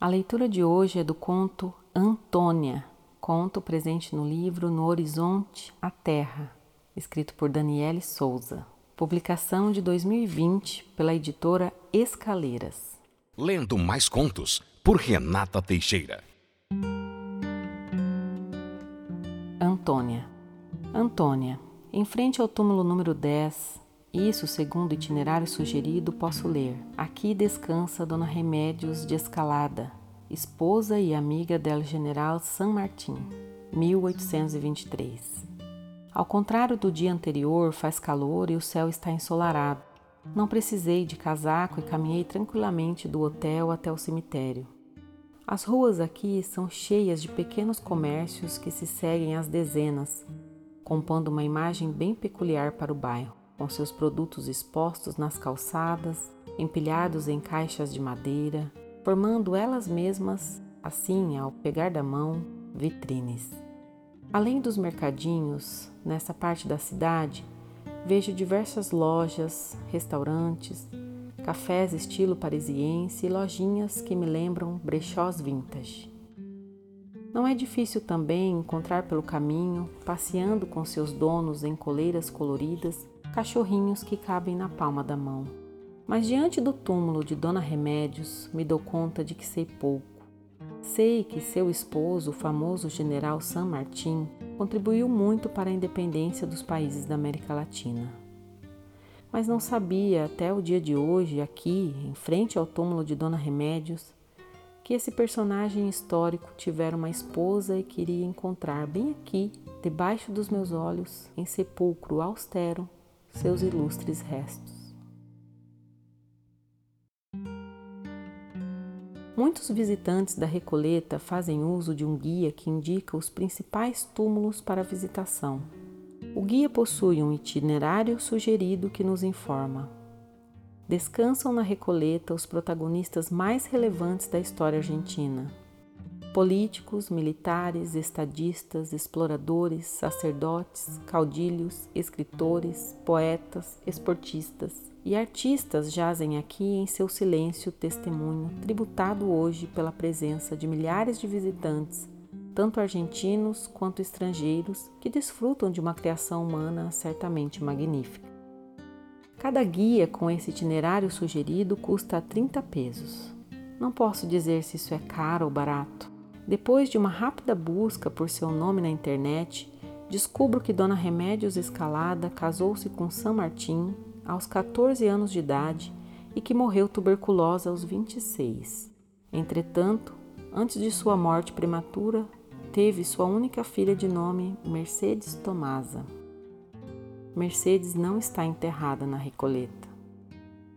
A leitura de hoje é do conto Antônia, conto presente no livro No Horizonte a Terra, escrito por Daniele Souza. Publicação de 2020 pela editora Escaleiras. Lendo mais contos por Renata Teixeira. Antônia. Antônia, em frente ao túmulo número 10, isso, segundo o itinerário sugerido, posso ler. Aqui descansa Dona Remédios de Escalada, esposa e amiga del General San Martín, 1823. Ao contrário do dia anterior, faz calor e o céu está ensolarado. Não precisei de casaco e caminhei tranquilamente do hotel até o cemitério. As ruas aqui são cheias de pequenos comércios que se seguem às dezenas, compondo uma imagem bem peculiar para o bairro com seus produtos expostos nas calçadas, empilhados em caixas de madeira, formando elas mesmas, assim, ao pegar da mão, vitrines. Além dos mercadinhos, nessa parte da cidade, vejo diversas lojas, restaurantes, cafés estilo parisiense e lojinhas que me lembram brechós vintage. Não é difícil também encontrar pelo caminho, passeando com seus donos em coleiras coloridas, cachorrinhos que cabem na palma da mão. Mas diante do túmulo de Dona Remédios, me dou conta de que sei pouco. Sei que seu esposo, o famoso general San Martín, contribuiu muito para a independência dos países da América Latina. Mas não sabia até o dia de hoje, aqui, em frente ao túmulo de Dona Remédios, que esse personagem histórico tivera uma esposa e queria encontrar bem aqui, debaixo dos meus olhos, em sepulcro austero, seus ilustres restos. Muitos visitantes da Recoleta fazem uso de um guia que indica os principais túmulos para visitação. O guia possui um itinerário sugerido que nos informa. Descansam na Recoleta os protagonistas mais relevantes da história argentina políticos, militares, estadistas, exploradores, sacerdotes, caudilhos, escritores, poetas, esportistas e artistas jazem aqui em seu silêncio testemunho, tributado hoje pela presença de milhares de visitantes, tanto argentinos quanto estrangeiros, que desfrutam de uma criação humana certamente magnífica. Cada guia com esse itinerário sugerido custa 30 pesos. Não posso dizer se isso é caro ou barato. Depois de uma rápida busca por seu nome na internet, descubro que Dona Remédios Escalada casou-se com San Martin aos 14 anos de idade e que morreu tuberculosa aos 26. Entretanto, antes de sua morte prematura, teve sua única filha de nome Mercedes Tomasa. Mercedes não está enterrada na Recoleta.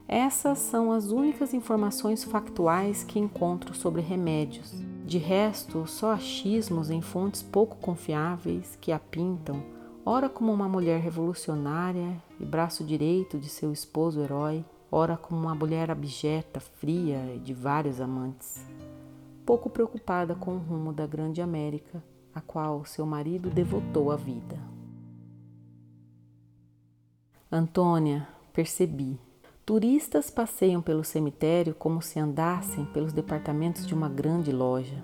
Essas são as únicas informações factuais que encontro sobre remédios de resto, só achismos em fontes pouco confiáveis que a pintam, ora como uma mulher revolucionária e braço direito de seu esposo herói, ora como uma mulher abjeta, fria e de vários amantes, pouco preocupada com o rumo da grande América, a qual seu marido devotou a vida. Antônia, percebi, Turistas passeiam pelo cemitério como se andassem pelos departamentos de uma grande loja.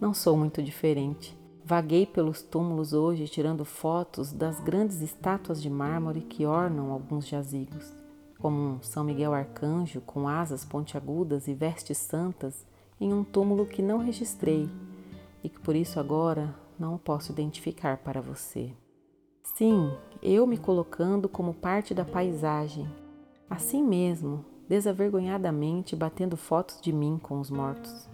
Não sou muito diferente. Vaguei pelos túmulos hoje tirando fotos das grandes estátuas de mármore que ornam alguns jazigos, como um São Miguel Arcanjo com asas pontiagudas e vestes santas em um túmulo que não registrei e que por isso agora não posso identificar para você. Sim, eu me colocando como parte da paisagem, assim mesmo, desavergonhadamente batendo fotos de mim com os mortos.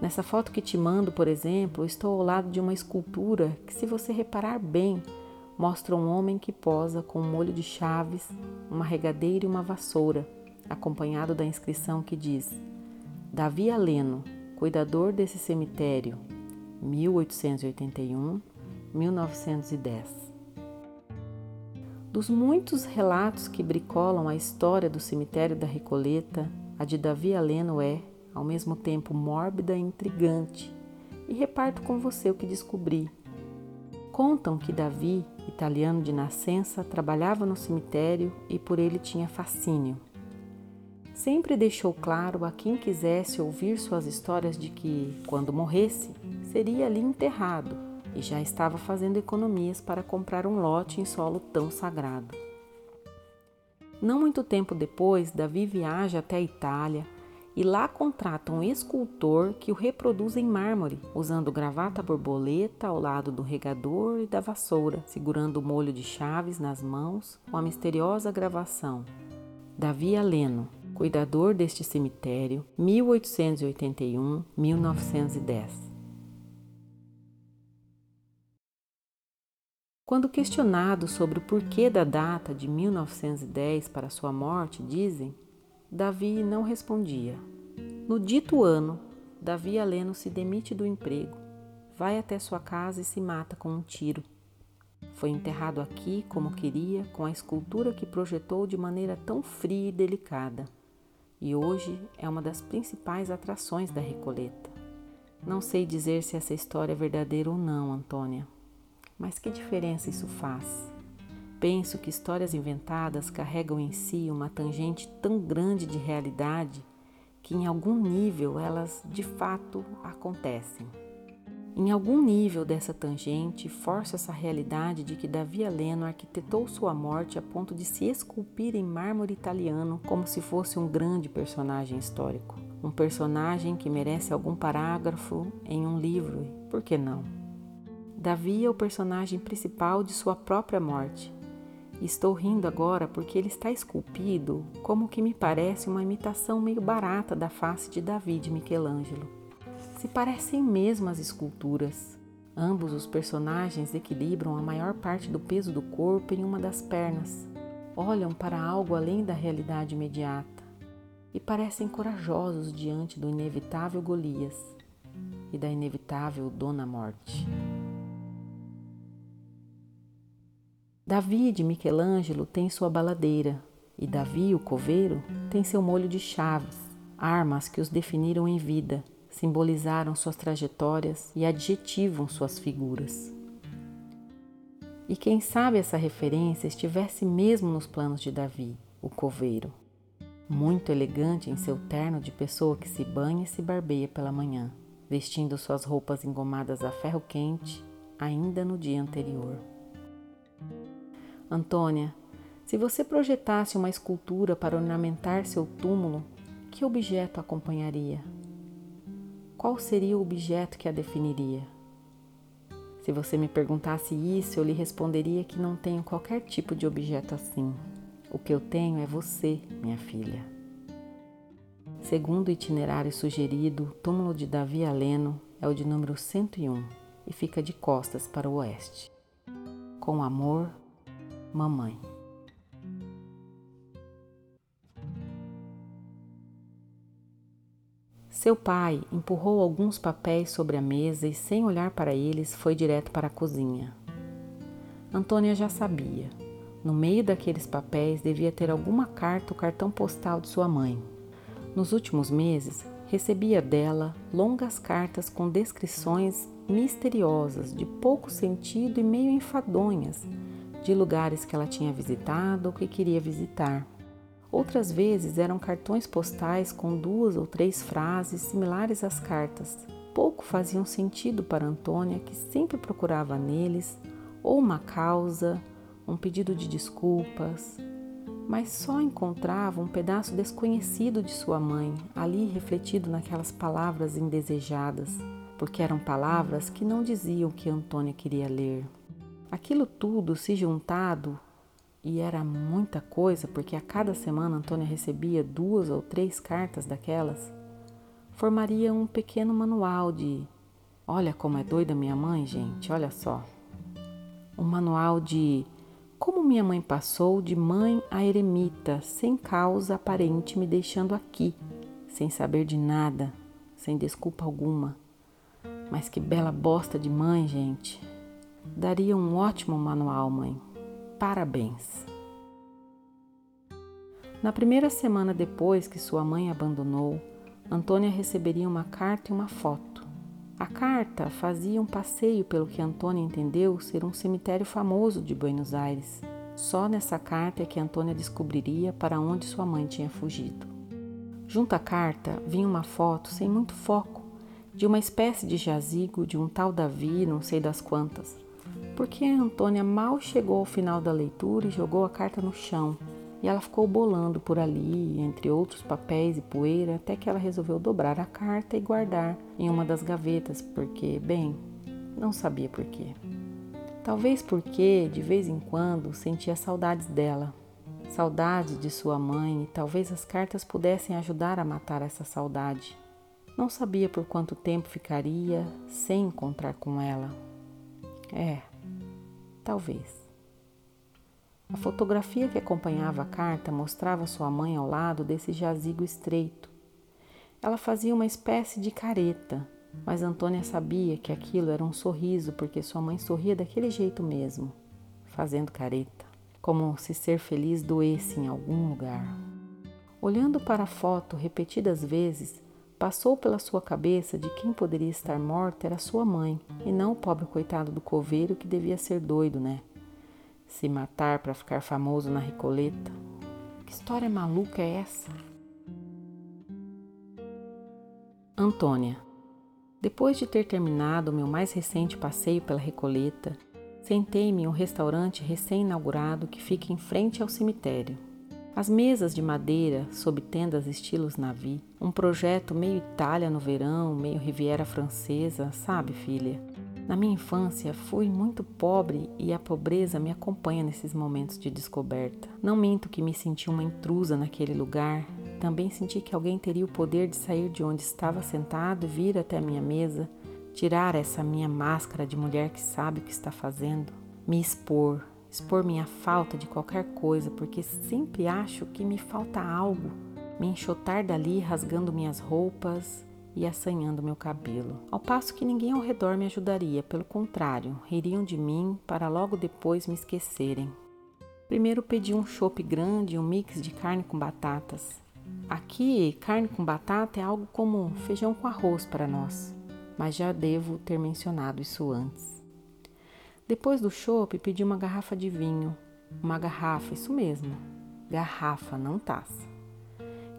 Nessa foto que te mando, por exemplo, estou ao lado de uma escultura que, se você reparar bem, mostra um homem que posa com um molho de chaves, uma regadeira e uma vassoura, acompanhado da inscrição que diz: Davi Aleno, cuidador desse cemitério, 1881-1910. Dos muitos relatos que bricolam a história do cemitério da Recoleta, a de Davi Aleno é, ao mesmo tempo, mórbida e intrigante, e reparto com você o que descobri. Contam que Davi, italiano de nascença, trabalhava no cemitério e por ele tinha fascínio. Sempre deixou claro a quem quisesse ouvir suas histórias de que, quando morresse, seria ali enterrado e já estava fazendo economias para comprar um lote em solo tão sagrado. Não muito tempo depois, Davi viaja até a Itália e lá contrata um escultor que o reproduz em mármore, usando gravata borboleta ao lado do regador e da vassoura, segurando o molho de chaves nas mãos com a misteriosa gravação. Davi Aleno, cuidador deste cemitério, 1881-1910. Quando questionado sobre o porquê da data de 1910 para sua morte, dizem Davi não respondia. No dito ano, Davi Aleno se demite do emprego, vai até sua casa e se mata com um tiro. Foi enterrado aqui como queria, com a escultura que projetou de maneira tão fria e delicada, e hoje é uma das principais atrações da Recoleta. Não sei dizer se essa história é verdadeira ou não, Antônia, mas que diferença isso faz? Penso que histórias inventadas carregam em si uma tangente tão grande de realidade que, em algum nível, elas de fato acontecem. Em algum nível dessa tangente, força essa realidade de que Davi Aleno arquitetou sua morte a ponto de se esculpir em mármore italiano como se fosse um grande personagem histórico. Um personagem que merece algum parágrafo em um livro, por que não? Davi é o personagem principal de sua própria morte, Estou rindo agora porque ele está esculpido como que me parece uma imitação meio barata da face de Davi de Michelangelo. Se parecem mesmo as esculturas. Ambos os personagens equilibram a maior parte do peso do corpo em uma das pernas, olham para algo além da realidade imediata e parecem corajosos diante do inevitável Golias e da inevitável Dona Morte. Davi de Michelangelo tem sua baladeira e Davi, o coveiro, tem seu molho de chaves, armas que os definiram em vida, simbolizaram suas trajetórias e adjetivam suas figuras. E quem sabe essa referência estivesse mesmo nos planos de Davi, o coveiro, muito elegante em seu terno de pessoa que se banha e se barbeia pela manhã, vestindo suas roupas engomadas a ferro quente ainda no dia anterior. Antônia, se você projetasse uma escultura para ornamentar seu túmulo, que objeto acompanharia? Qual seria o objeto que a definiria? Se você me perguntasse isso, eu lhe responderia que não tenho qualquer tipo de objeto assim. O que eu tenho é você, minha filha. Segundo o itinerário sugerido, o túmulo de Davi Aleno é o de número 101 e fica de costas para o oeste. Com amor, mamãe. Seu pai empurrou alguns papéis sobre a mesa e, sem olhar para eles, foi direto para a cozinha. Antônia já sabia. No meio daqueles papéis devia ter alguma carta ou cartão postal de sua mãe. Nos últimos meses, recebia dela longas cartas com descrições misteriosas, de pouco sentido e meio enfadonhas, de lugares que ela tinha visitado ou que queria visitar. Outras vezes eram cartões postais com duas ou três frases similares às cartas. Pouco faziam sentido para Antônia, que sempre procurava neles ou uma causa, um pedido de desculpas, mas só encontrava um pedaço desconhecido de sua mãe ali refletido naquelas palavras indesejadas, porque eram palavras que não diziam o que Antônia queria ler. Aquilo tudo se juntado, e era muita coisa, porque a cada semana Antônia recebia duas ou três cartas daquelas, formaria um pequeno manual de Olha como é doida minha mãe, gente, olha só. Um manual de como minha mãe passou de mãe a eremita, sem causa aparente, me deixando aqui, sem saber de nada, sem desculpa alguma. Mas que bela bosta de mãe, gente. Daria um ótimo manual, mãe. Parabéns. Na primeira semana depois que sua mãe abandonou, Antônia receberia uma carta e uma foto. A carta fazia um passeio pelo que Antônia entendeu ser um cemitério famoso de Buenos Aires. Só nessa carta é que Antônia descobriria para onde sua mãe tinha fugido. Junto à carta vinha uma foto sem muito foco de uma espécie de jazigo de um tal Davi, não sei das quantas. Porque Antônia mal chegou ao final da leitura e jogou a carta no chão. E ela ficou bolando por ali, entre outros papéis e poeira, até que ela resolveu dobrar a carta e guardar em uma das gavetas, porque, bem, não sabia por quê. Talvez porque, de vez em quando, sentia saudades dela, saudade de sua mãe, e talvez as cartas pudessem ajudar a matar essa saudade. Não sabia por quanto tempo ficaria sem encontrar com ela. É, talvez. A fotografia que acompanhava a carta mostrava sua mãe ao lado desse jazigo estreito. Ela fazia uma espécie de careta, mas Antônia sabia que aquilo era um sorriso porque sua mãe sorria daquele jeito mesmo, fazendo careta como se ser feliz doesse em algum lugar. Olhando para a foto repetidas vezes, passou pela sua cabeça de quem poderia estar morta era sua mãe, e não o pobre coitado do coveiro que devia ser doido, né? Se matar para ficar famoso na Recoleta. Que história maluca é essa? Antônia. Depois de ter terminado o meu mais recente passeio pela Recoleta, Sentei-me em um restaurante recém-inaugurado que fica em frente ao cemitério. As mesas de madeira, sob tendas estilos navio, um projeto meio Itália no verão, meio Riviera Francesa, sabe, filha? Na minha infância fui muito pobre e a pobreza me acompanha nesses momentos de descoberta. Não minto que me senti uma intrusa naquele lugar. Também senti que alguém teria o poder de sair de onde estava sentado vir até a minha mesa tirar essa minha máscara de mulher que sabe o que está fazendo, me expor, expor minha falta de qualquer coisa, porque sempre acho que me falta algo, me enxotar dali rasgando minhas roupas e assanhando meu cabelo. Ao passo que ninguém ao redor me ajudaria, pelo contrário, ririam de mim para logo depois me esquecerem. Primeiro pedi um chopp grande e um mix de carne com batatas. Aqui, carne com batata é algo como feijão com arroz para nós mas já devo ter mencionado isso antes. Depois do chopp, pedi uma garrafa de vinho. Uma garrafa, isso mesmo. Garrafa, não taça.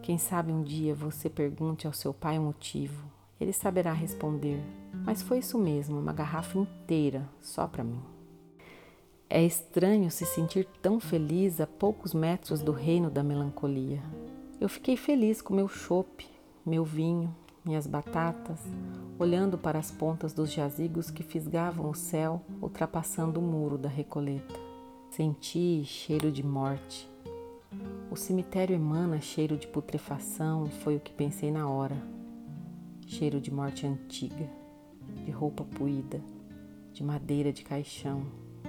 Quem sabe um dia você pergunte ao seu pai o motivo. Ele saberá responder. Mas foi isso mesmo, uma garrafa inteira, só para mim. É estranho se sentir tão feliz a poucos metros do reino da melancolia. Eu fiquei feliz com meu chopp, meu vinho, minhas batatas, olhando para as pontas dos jazigos que fisgavam o céu, ultrapassando o muro da recoleta. Senti cheiro de morte. O cemitério emana cheiro de putrefação, foi o que pensei na hora. Cheiro de morte antiga, de roupa puída, de madeira de caixão,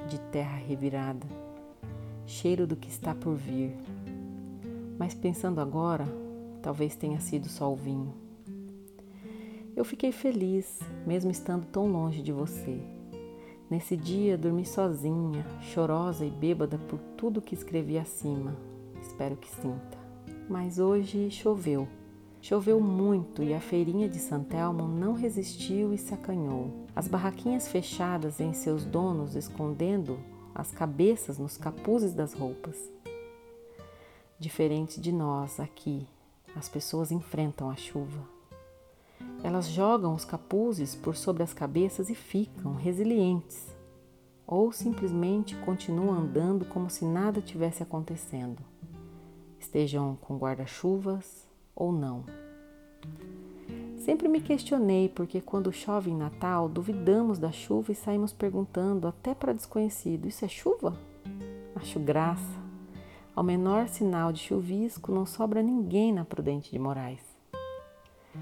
de terra revirada. Cheiro do que está por vir. Mas pensando agora, talvez tenha sido só o vinho. Eu fiquei feliz, mesmo estando tão longe de você. Nesse dia dormi sozinha, chorosa e bêbada por tudo que escrevi acima. Espero que sinta. Mas hoje choveu. Choveu muito e a feirinha de Santelmo não resistiu e se acanhou. As barraquinhas fechadas em seus donos escondendo as cabeças nos capuzes das roupas. Diferente de nós aqui, as pessoas enfrentam a chuva. Elas jogam os capuzes por sobre as cabeças e ficam resilientes, ou simplesmente continuam andando como se nada tivesse acontecendo, estejam com guarda-chuvas ou não. Sempre me questionei porque quando chove em Natal duvidamos da chuva e saímos perguntando até para desconhecido: Isso é chuva? Acho graça. Ao menor sinal de chuvisco não sobra ninguém na Prudente de Moraes.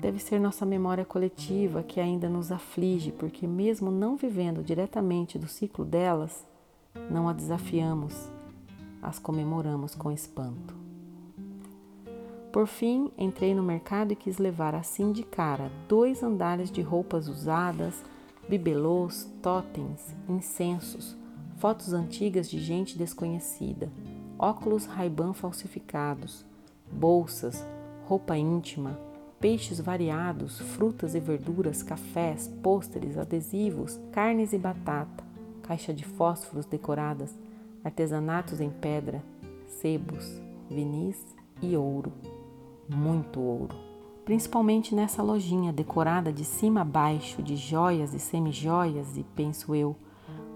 Deve ser nossa memória coletiva que ainda nos aflige, porque, mesmo não vivendo diretamente do ciclo delas, não a desafiamos, as comemoramos com espanto. Por fim, entrei no mercado e quis levar assim de cara dois andares de roupas usadas, bibelôs, totens, incensos, fotos antigas de gente desconhecida, óculos Ray-Ban falsificados, bolsas, roupa íntima, peixes variados, frutas e verduras, cafés, pôsteres, adesivos, carnes e batata, caixa de fósforos decoradas, artesanatos em pedra, sebos, vinis e ouro. muito ouro. Principalmente nessa lojinha decorada de cima a baixo de joias e semijoias e, penso eu,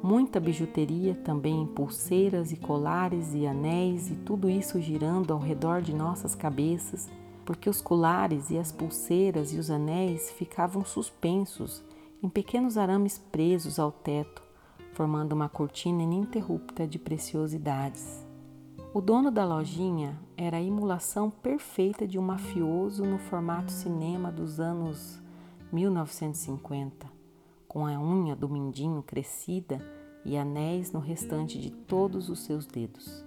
muita bijuteria também em pulseiras e colares e anéis e tudo isso girando ao redor de nossas cabeças, porque os colares e as pulseiras e os anéis ficavam suspensos em pequenos arames presos ao teto, formando uma cortina ininterrupta de preciosidades. O dono da lojinha era a emulação perfeita de um mafioso no formato cinema dos anos 1950, com a unha do mindinho crescida e anéis no restante de todos os seus dedos.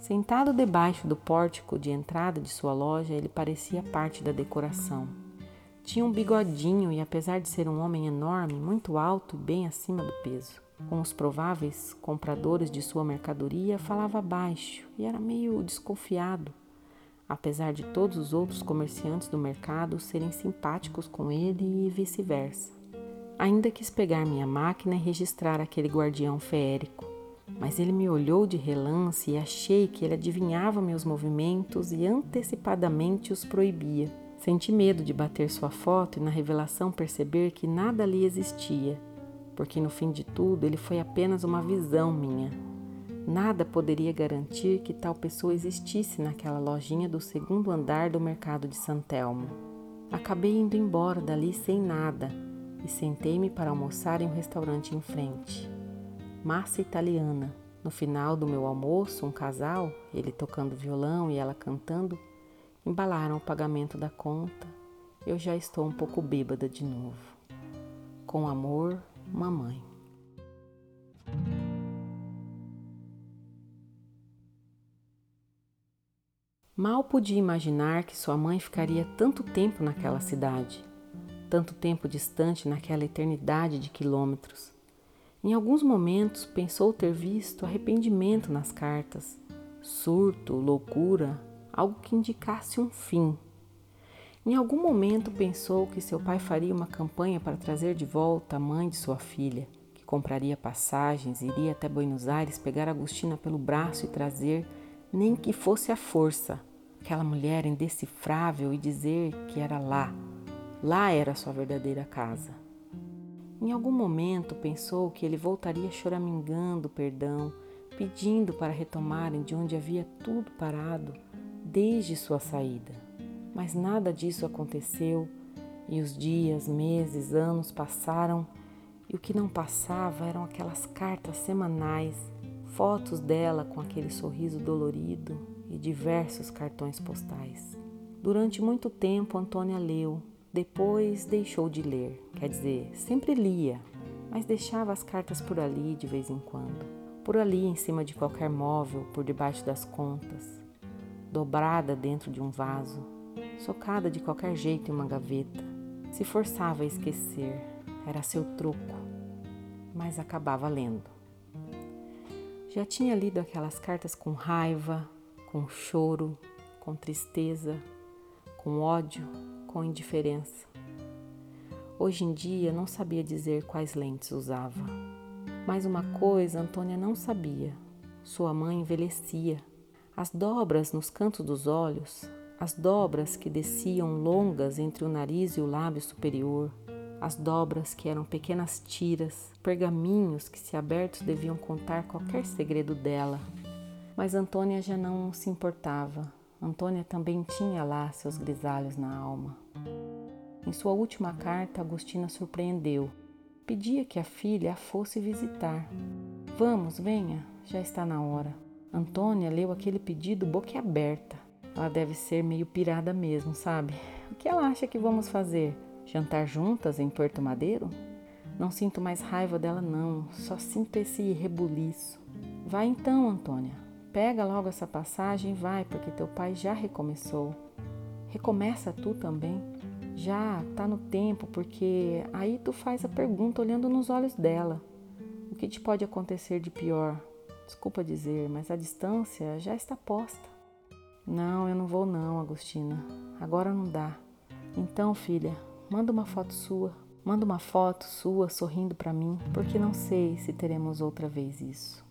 Sentado debaixo do pórtico de entrada de sua loja, ele parecia parte da decoração. Tinha um bigodinho e, apesar de ser um homem enorme, muito alto e bem acima do peso com os prováveis compradores de sua mercadoria, falava baixo e era meio desconfiado, apesar de todos os outros comerciantes do mercado serem simpáticos com ele e vice-versa. Ainda quis pegar minha máquina e registrar aquele guardião feérico, mas ele me olhou de relance e achei que ele adivinhava meus movimentos e antecipadamente os proibia. Senti medo de bater sua foto e na revelação perceber que nada ali existia porque no fim de tudo ele foi apenas uma visão minha. Nada poderia garantir que tal pessoa existisse naquela lojinha do segundo andar do mercado de Santelmo. Acabei indo embora dali sem nada e sentei-me para almoçar em um restaurante em frente. Massa italiana. No final do meu almoço, um casal, ele tocando violão e ela cantando, embalaram o pagamento da conta. Eu já estou um pouco bêbada de novo. Com amor, mamãe. Mal podia imaginar que sua mãe ficaria tanto tempo naquela cidade, tanto tempo distante naquela eternidade de quilômetros. Em alguns momentos pensou ter visto arrependimento nas cartas, surto, loucura, algo que indicasse um fim em algum momento pensou que seu pai faria uma campanha para trazer de volta a mãe de sua filha, que compraria passagens, iria até Buenos Aires pegar Agostina pelo braço e trazer, nem que fosse à força, aquela mulher indecifrável e dizer que era lá. Lá era sua verdadeira casa. Em algum momento pensou que ele voltaria choramingando perdão, pedindo para retomarem de onde havia tudo parado desde sua saída. Mas nada disso aconteceu e os dias, meses, anos passaram e o que não passava eram aquelas cartas semanais, fotos dela com aquele sorriso dolorido e diversos cartões postais. Durante muito tempo, Antônia leu, depois deixou de ler, quer dizer, sempre lia, mas deixava as cartas por ali de vez em quando, por ali em cima de qualquer móvel, por debaixo das contas, dobrada dentro de um vaso socada de qualquer jeito em uma gaveta. Se forçava a esquecer, era seu truco, mas acabava lendo. Já tinha lido aquelas cartas com raiva, com choro, com tristeza, com ódio, com indiferença. Hoje em dia não sabia dizer quais lentes usava. Mas uma coisa Antônia não sabia: sua mãe envelhecia. As dobras nos cantos dos olhos as dobras que desciam longas entre o nariz e o lábio superior, as dobras que eram pequenas tiras, pergaminhos que, se abertos, deviam contar qualquer segredo dela. Mas Antônia já não se importava. Antônia também tinha lá seus grisalhos na alma. Em sua última carta, Agostina surpreendeu. Pedia que a filha a fosse visitar. Vamos, venha, já está na hora. Antônia leu aquele pedido boquiaberta. Ela deve ser meio pirada mesmo, sabe? O que ela acha que vamos fazer? Jantar juntas em Porto Madeiro? Não sinto mais raiva dela, não, só sinto esse rebuliço. Vai então, Antônia. Pega logo essa passagem e vai, porque teu pai já recomeçou. Recomeça tu também. Já tá no tempo, porque aí tu faz a pergunta olhando nos olhos dela. O que te pode acontecer de pior? Desculpa dizer, mas a distância já está posta. Não, eu não vou não, Agostina. Agora não dá. Então, filha, manda uma foto sua. Manda uma foto sua sorrindo para mim, porque não sei se teremos outra vez isso.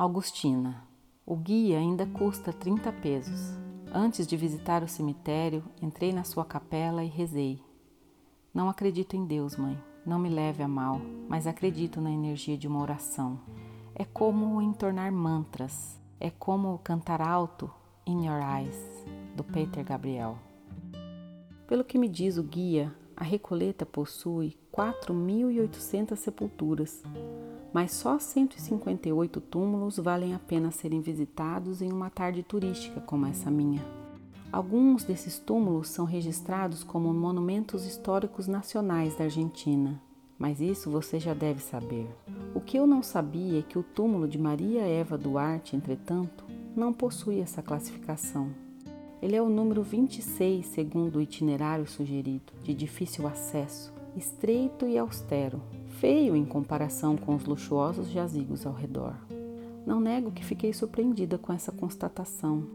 Augustina. O guia ainda custa 30 pesos. Antes de visitar o cemitério, entrei na sua capela e rezei. Não acredito em Deus, mãe. Não me leve a mal, mas acredito na energia de uma oração. É como entornar mantras, é como cantar alto In Your Eyes, do Peter Gabriel. Pelo que me diz o guia, a Recoleta possui 4.800 sepulturas, mas só 158 túmulos valem a pena serem visitados em uma tarde turística como essa minha. Alguns desses túmulos são registrados como monumentos históricos nacionais da Argentina, mas isso você já deve saber. O que eu não sabia é que o túmulo de Maria Eva Duarte, entretanto, não possui essa classificação. Ele é o número 26, segundo o itinerário sugerido, de difícil acesso, estreito e austero, feio em comparação com os luxuosos jazigos ao redor. Não nego que fiquei surpreendida com essa constatação,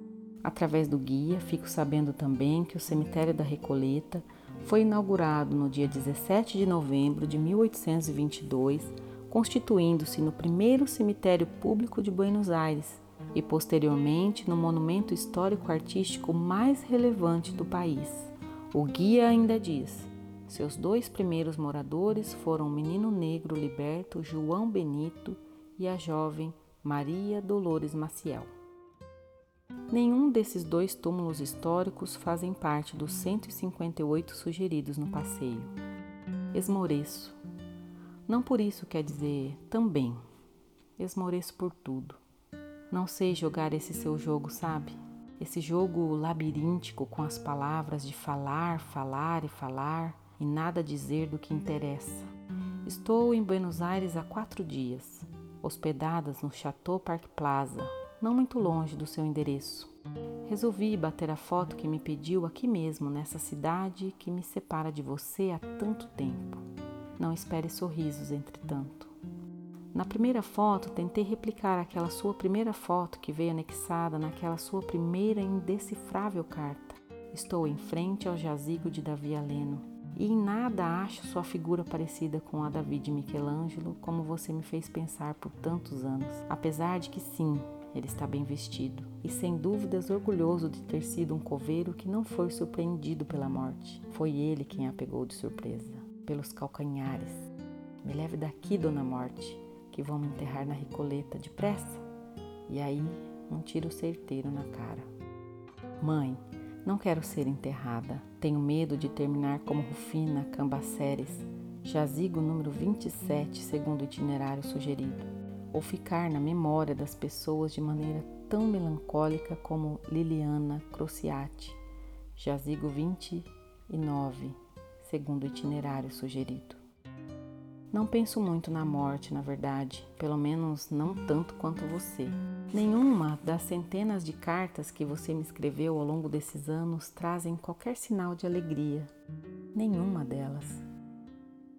Através do guia, fico sabendo também que o cemitério da Recoleta foi inaugurado no dia 17 de novembro de 1822, constituindo-se no primeiro cemitério público de Buenos Aires e posteriormente no monumento histórico-artístico mais relevante do país. O guia ainda diz: seus dois primeiros moradores foram o menino negro liberto João Benito e a jovem Maria Dolores Maciel. Nenhum desses dois túmulos históricos fazem parte dos 158 sugeridos no passeio. Esmoreço. Não por isso quer dizer também. Esmoreço por tudo. Não sei jogar esse seu jogo, sabe? Esse jogo labiríntico com as palavras de falar, falar e falar e nada dizer do que interessa. Estou em Buenos Aires há quatro dias, hospedadas no Chateau Park Plaza, não muito longe do seu endereço. Resolvi bater a foto que me pediu aqui mesmo, nessa cidade que me separa de você há tanto tempo. Não espere sorrisos, entretanto. Na primeira foto, tentei replicar aquela sua primeira foto que veio anexada naquela sua primeira indecifrável carta. Estou em frente ao jazigo de Davi Aleno e em nada acho sua figura parecida com a Davi de Michelangelo, como você me fez pensar por tantos anos. Apesar de que sim, ele está bem vestido e, sem dúvidas, orgulhoso de ter sido um coveiro que não foi surpreendido pela morte. Foi ele quem a pegou de surpresa, pelos calcanhares. Me leve daqui, dona Morte, que vão me enterrar na Recoleta depressa. E aí, um tiro certeiro na cara. Mãe, não quero ser enterrada. Tenho medo de terminar como Rufina Cambaceres, jazigo número 27, segundo o itinerário sugerido ou ficar na memória das pessoas de maneira tão melancólica como Liliana Crociati, jazigo 29, segundo o itinerário sugerido. Não penso muito na morte, na verdade, pelo menos não tanto quanto você. Nenhuma das centenas de cartas que você me escreveu ao longo desses anos trazem qualquer sinal de alegria. Nenhuma delas.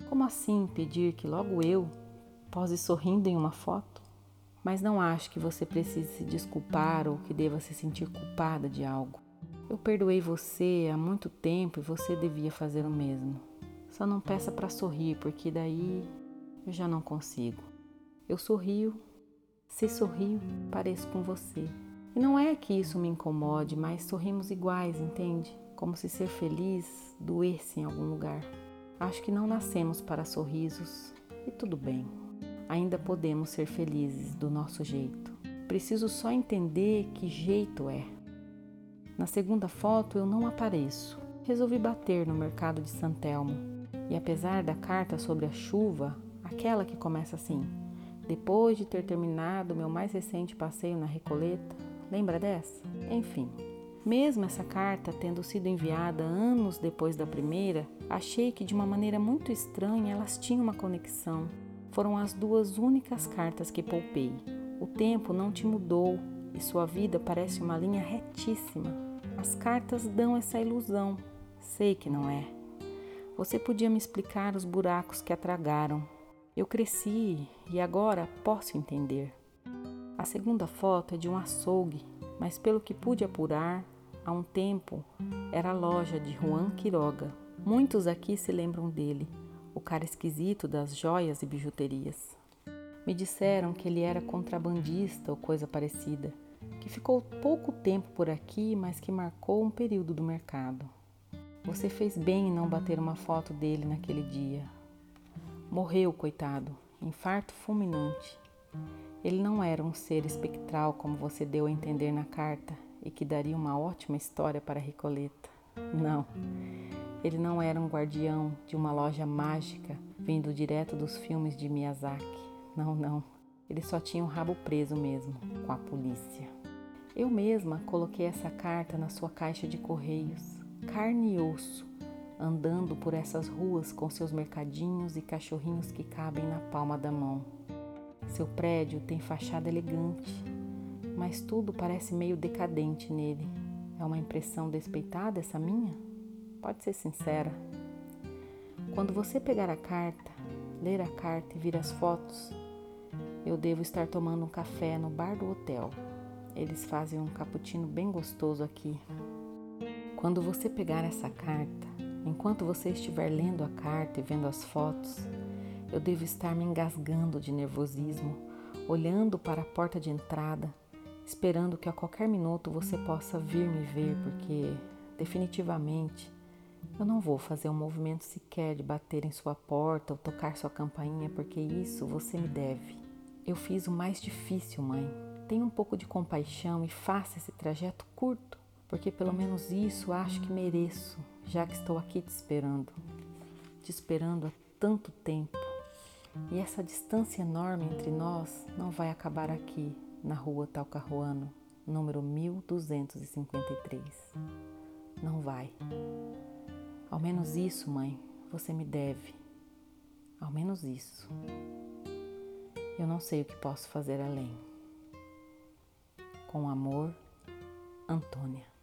Como assim pedir que logo eu, pose sorrindo em uma foto, mas não acho que você precise se desculpar ou que deva se sentir culpada de algo. Eu perdoei você há muito tempo e você devia fazer o mesmo. Só não peça para sorrir, porque daí eu já não consigo. Eu sorrio, se sorrio, pareço com você. E não é que isso me incomode, mas sorrimos iguais, entende? Como se ser feliz doesse em algum lugar. Acho que não nascemos para sorrisos e tudo bem ainda podemos ser felizes do nosso jeito. Preciso só entender que jeito é. Na segunda foto eu não apareço. Resolvi bater no mercado de Santelmo. E apesar da carta sobre a chuva, aquela que começa assim: Depois de ter terminado meu mais recente passeio na Recoleta, lembra dessa? Enfim, mesmo essa carta tendo sido enviada anos depois da primeira, achei que de uma maneira muito estranha elas tinham uma conexão foram as duas únicas cartas que poupei. O tempo não te mudou e sua vida parece uma linha retíssima. As cartas dão essa ilusão. Sei que não é. Você podia me explicar os buracos que atragaram. Eu cresci e agora posso entender. A segunda foto é de um açougue, mas pelo que pude apurar, há um tempo era a loja de Juan Quiroga. Muitos aqui se lembram dele o cara esquisito das joias e bijuterias. Me disseram que ele era contrabandista ou coisa parecida, que ficou pouco tempo por aqui, mas que marcou um período do mercado. Você fez bem em não bater uma foto dele naquele dia. Morreu, coitado, infarto fulminante. Ele não era um ser espectral como você deu a entender na carta e que daria uma ótima história para Ricoleta. Não. Ele não era um guardião de uma loja mágica vindo direto dos filmes de Miyazaki. Não, não. Ele só tinha o um rabo preso mesmo, com a polícia. Eu mesma coloquei essa carta na sua caixa de correios, carne e osso, andando por essas ruas com seus mercadinhos e cachorrinhos que cabem na palma da mão. Seu prédio tem fachada elegante, mas tudo parece meio decadente nele. É uma impressão despeitada essa minha? Pode ser sincera. Quando você pegar a carta, ler a carta e vir as fotos, eu devo estar tomando um café no bar do hotel. Eles fazem um cappuccino bem gostoso aqui. Quando você pegar essa carta, enquanto você estiver lendo a carta e vendo as fotos, eu devo estar me engasgando de nervosismo, olhando para a porta de entrada, esperando que a qualquer minuto você possa vir me ver, porque definitivamente eu não vou fazer um movimento sequer de bater em sua porta ou tocar sua campainha, porque isso você me deve. Eu fiz o mais difícil, mãe. Tenha um pouco de compaixão e faça esse trajeto curto, porque pelo menos isso acho que mereço, já que estou aqui te esperando. Te esperando há tanto tempo. E essa distância enorme entre nós não vai acabar aqui, na rua Talcahuano, número 1253. Não vai. Ao menos isso, mãe, você me deve. Ao menos isso. Eu não sei o que posso fazer além. Com amor, Antônia.